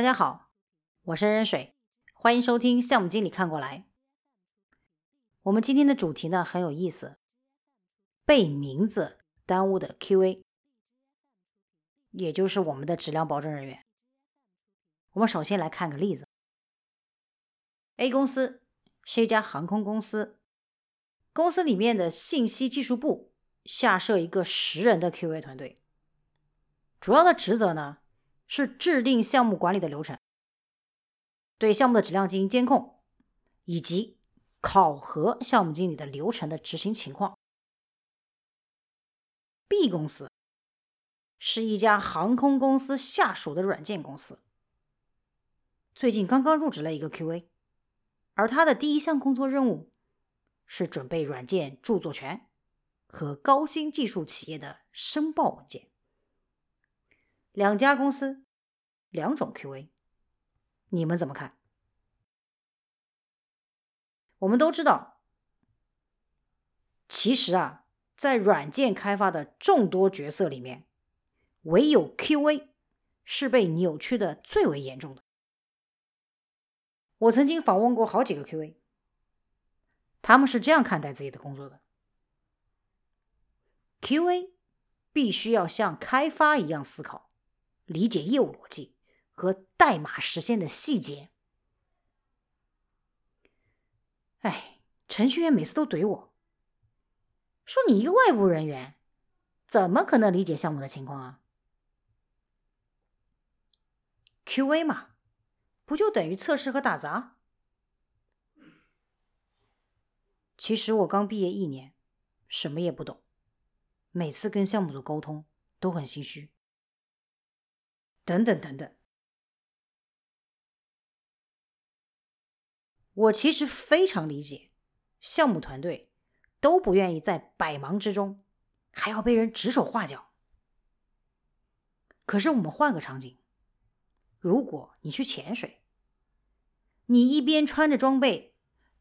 大家好，我是任水，欢迎收听项目经理看过来。我们今天的主题呢很有意思，被名字耽误的 QA，也就是我们的质量保证人员。我们首先来看个例子：A 公司是一家航空公司，公司里面的信息技术部下设一个十人的 QA 团队，主要的职责呢。是制定项目管理的流程，对项目的质量进行监控，以及考核项目经理的流程的执行情况。B 公司是一家航空公司下属的软件公司，最近刚刚入职了一个 QA，而他的第一项工作任务是准备软件著作权和高新技术企业的申报文件。两家公司，两种 QA，你们怎么看？我们都知道，其实啊，在软件开发的众多角色里面，唯有 QA 是被扭曲的最为严重的。我曾经访问过好几个 QA，他们是这样看待自己的工作的：QA 必须要像开发一样思考。理解业务逻辑和代码实现的细节。哎，程序员每次都怼我，说你一个外部人员，怎么可能理解项目的情况啊？QA 嘛，不就等于测试和打杂？其实我刚毕业一年，什么也不懂，每次跟项目组沟通都很心虚。等等等等，我其实非常理解，项目团队都不愿意在百忙之中还要被人指手画脚。可是我们换个场景，如果你去潜水，你一边穿着装备，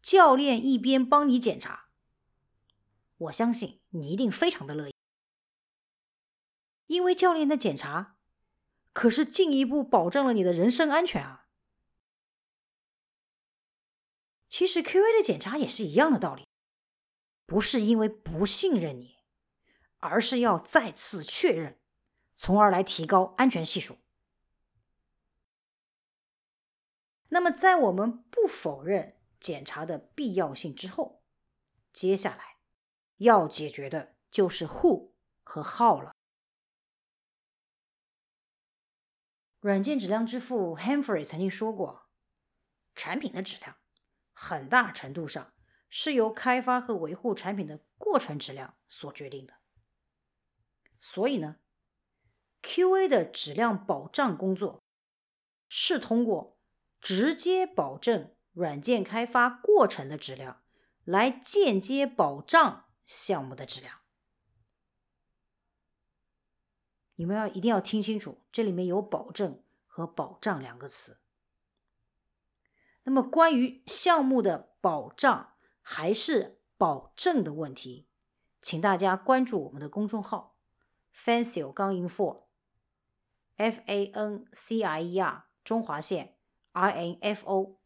教练一边帮你检查，我相信你一定非常的乐意，因为教练的检查。可是进一步保证了你的人身安全啊！其实 QA 的检查也是一样的道理，不是因为不信任你，而是要再次确认，从而来提高安全系数。那么，在我们不否认检查的必要性之后，接下来要解决的就是 Who 和 How 了。软件质量之父 Humphrey 曾经说过：“产品的质量很大程度上是由开发和维护产品的过程质量所决定的。”所以呢，QA 的质量保障工作是通过直接保证软件开发过程的质量，来间接保障项目的质量。你们要一定要听清楚，这里面有“保证”和“保障”两个词。那么，关于项目的保障还是保证的问题，请大家关注我们的公众号 “Fancier 钢 info”，F A N C I E R 中华线 I N F O，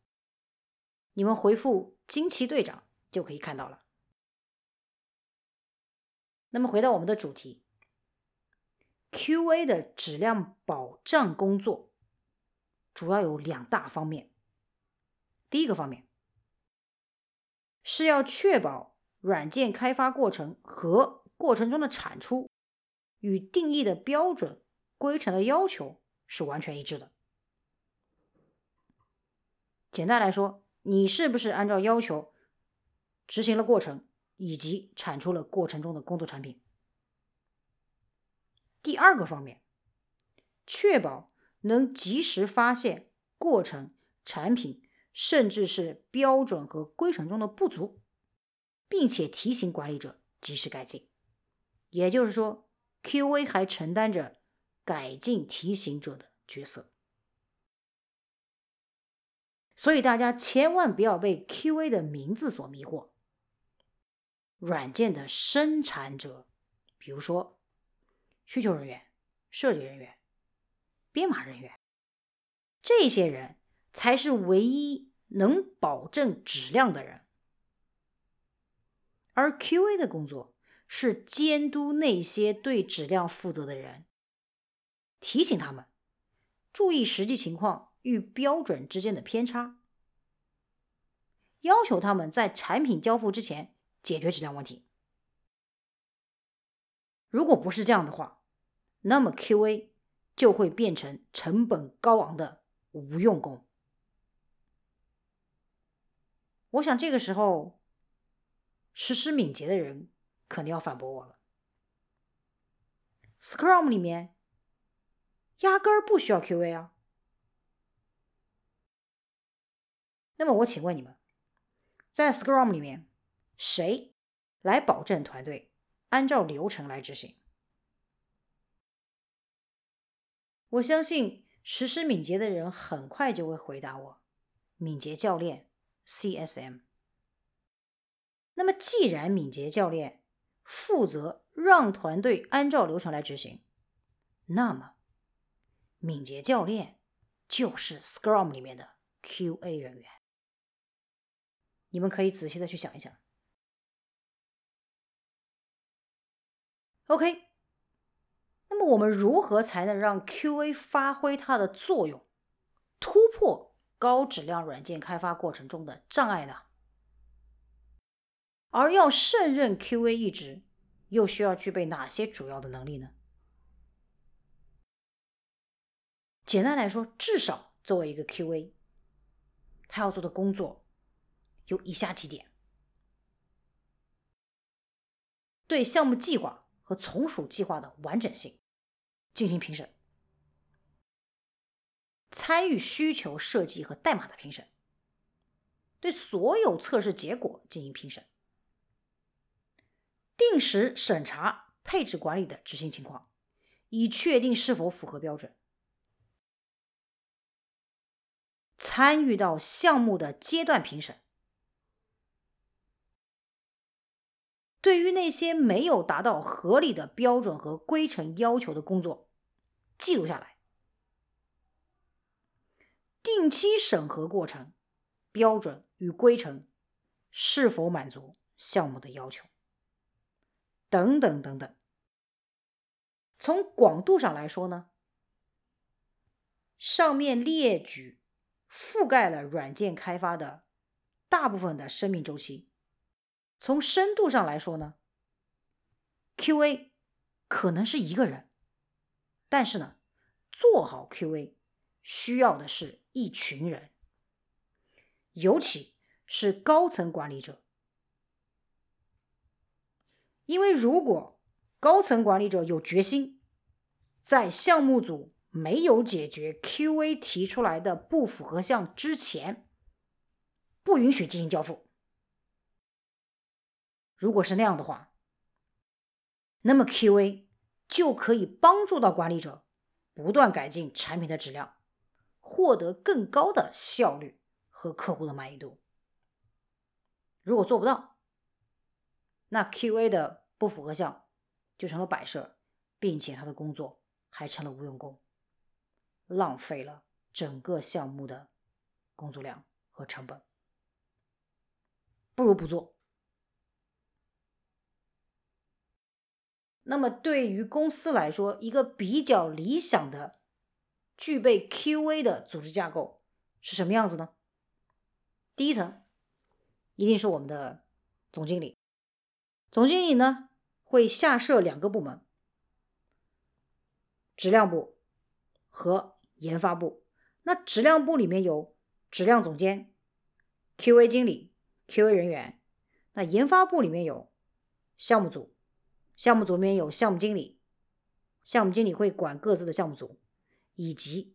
你们回复“惊奇队长”就可以看到了。那么，回到我们的主题。QA 的质量保障工作主要有两大方面。第一个方面是要确保软件开发过程和过程中的产出与定义的标准、规程的要求是完全一致的。简单来说，你是不是按照要求执行了过程，以及产出了过程中的工作产品？第二个方面，确保能及时发现过程、产品，甚至是标准和规程中的不足，并且提醒管理者及时改进。也就是说，QA 还承担着改进提醒者的角色。所以大家千万不要被 QA 的名字所迷惑。软件的生产者，比如说。需求人员、设计人员、编码人员，这些人才是唯一能保证质量的人。而 QA 的工作是监督那些对质量负责的人，提醒他们注意实际情况与标准之间的偏差，要求他们在产品交付之前解决质量问题。如果不是这样的话，那么 QA 就会变成成本高昂的无用功。我想这个时候。实施敏捷的人肯定要反驳我了。Scrum 里面压根儿不需要 QA 啊。那么我请问你们，在 Scrum 里面，谁来保证团队按照流程来执行？我相信实施敏捷的人很快就会回答我：敏捷教练 CSM。那么，既然敏捷教练负责让团队按照流程来执行，那么敏捷教练就是 Scrum 里面的 QA 人员。你们可以仔细的去想一想。OK，那么我们如何才能让 QA 发挥它的作用，突破高质量软件开发过程中的障碍呢？而要胜任 QA 一职，又需要具备哪些主要的能力呢？简单来说，至少作为一个 QA，他要做的工作有以下几点：对项目计划和从属计划的完整性进行评审，参与需求设计和代码的评审，对所有测试结果进行评审。定时审查配置管理的执行情况，以确定是否符合标准。参与到项目的阶段评审，对于那些没有达到合理的标准和规程要求的工作，记录下来。定期审核过程，标准与规程是否满足项目的要求。等等等等。从广度上来说呢，上面列举覆盖了软件开发的大部分的生命周期。从深度上来说呢，QA 可能是一个人，但是呢，做好 QA 需要的是一群人，尤其是高层管理者。因为如果高层管理者有决心，在项目组没有解决 QA 提出来的不符合项之前，不允许进行交付。如果是那样的话，那么 QA 就可以帮助到管理者不断改进产品的质量，获得更高的效率和客户的满意度。如果做不到，那 QA 的不符合项就成了摆设，并且他的工作还成了无用功，浪费了整个项目的工作量和成本，不如不做。那么对于公司来说，一个比较理想的具备 QA 的组织架构是什么样子呢？第一层一定是我们的总经理。总经理呢会下设两个部门：质量部和研发部。那质量部里面有质量总监、QA 经理、QA 人员；那研发部里面有项目组，项目组里面有项目经理，项目经理会管各自的项目组，以及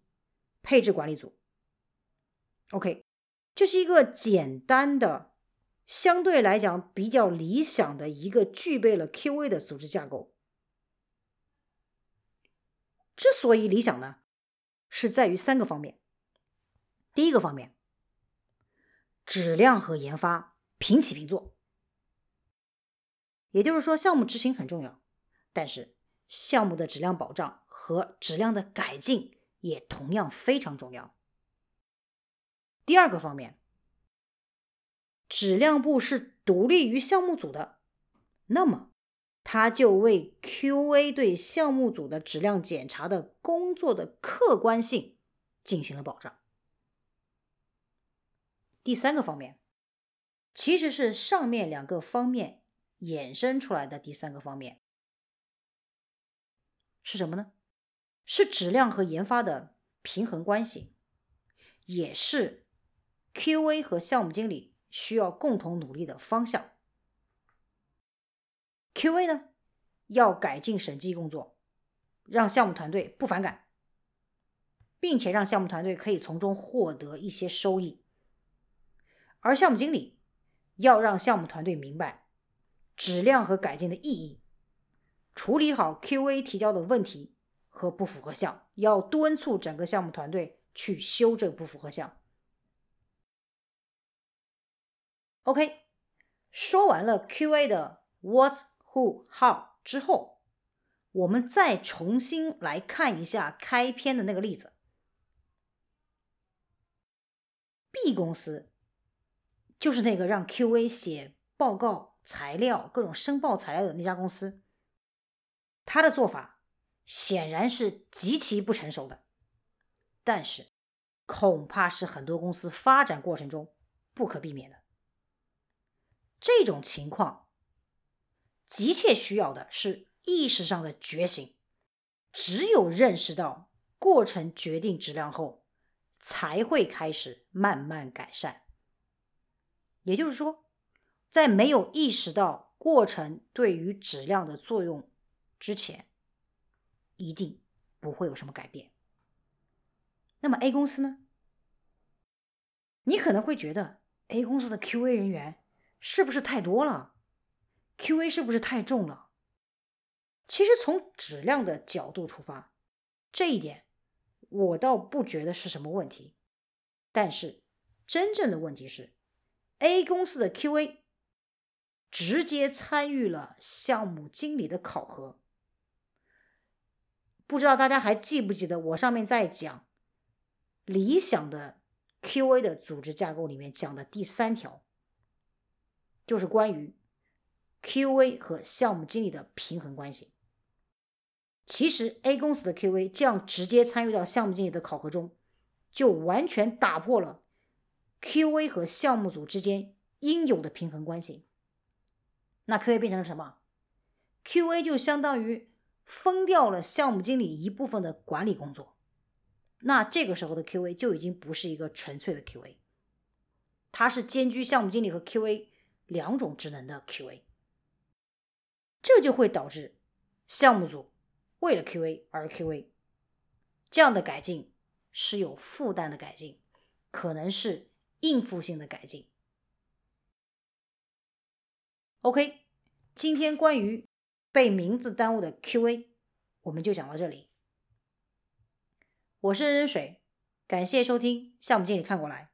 配置管理组。OK，这是一个简单的。相对来讲比较理想的一个具备了 QA 的组织架构。之所以理想呢，是在于三个方面。第一个方面，质量和研发平起平坐，也就是说，项目执行很重要，但是项目的质量保障和质量的改进也同样非常重要。第二个方面，质量部是独立于项目组的，那么他就为 QA 对项目组的质量检查的工作的客观性进行了保障。第三个方面，其实是上面两个方面衍生出来的第三个方面是什么呢？是质量和研发的平衡关系，也是 QA 和项目经理需要共同努力的方向。QA 呢，要改进审计工作，让项目团队不反感，并且让项目团队可以从中获得一些收益。而项目经理要让项目团队明白质量和改进的意义，处理好 QA 提交的问题和不符合项，要敦促整个项目团队去修正不符合项。OK，说完了 QA 的 What、Who、How 之后，我们再重新来看一下开篇的那个例子，B 公司。就是那个让 QA 写报告材料、各种申报材料的那家公司，他的做法显然是极其不成熟的，但是恐怕是很多公司发展过程中不可避免的。这种情况急切需要的是意识上的觉醒，只有认识到过程决定质量后，才会开始慢慢改善。也就是说，在没有意识到过程对于质量的作用之前，一定不会有什么改变。那么 A 公司呢？你可能会觉得 A 公司的 QA 人员是不是太多了？QA 是不是太重了？其实从质量的角度出发，这一点我倒不觉得是什么问题。但是真正的问题是。A 公司的 QA 直接参与了项目经理的考核，不知道大家还记不记得我上面在讲理想的 QA 的组织架构里面讲的第三条，就是关于 QA 和项目经理的平衡关系。其实 A 公司的 QA 这样直接参与到项目经理的考核中，就完全打破了。QA 和项目组之间应有的平衡关系，那 QA 变成了什么？QA 就相当于分掉了项目经理一部分的管理工作，那这个时候的 QA 就已经不是一个纯粹的 QA，它是兼具项目经理和 QA 两种职能的 QA，这就会导致项目组为了 QA 而 QA，这样的改进是有负担的改进，可能是。应付性的改进。OK，今天关于被名字耽误的 QA，我们就讲到这里。我是任水，感谢收听项目经理看过来。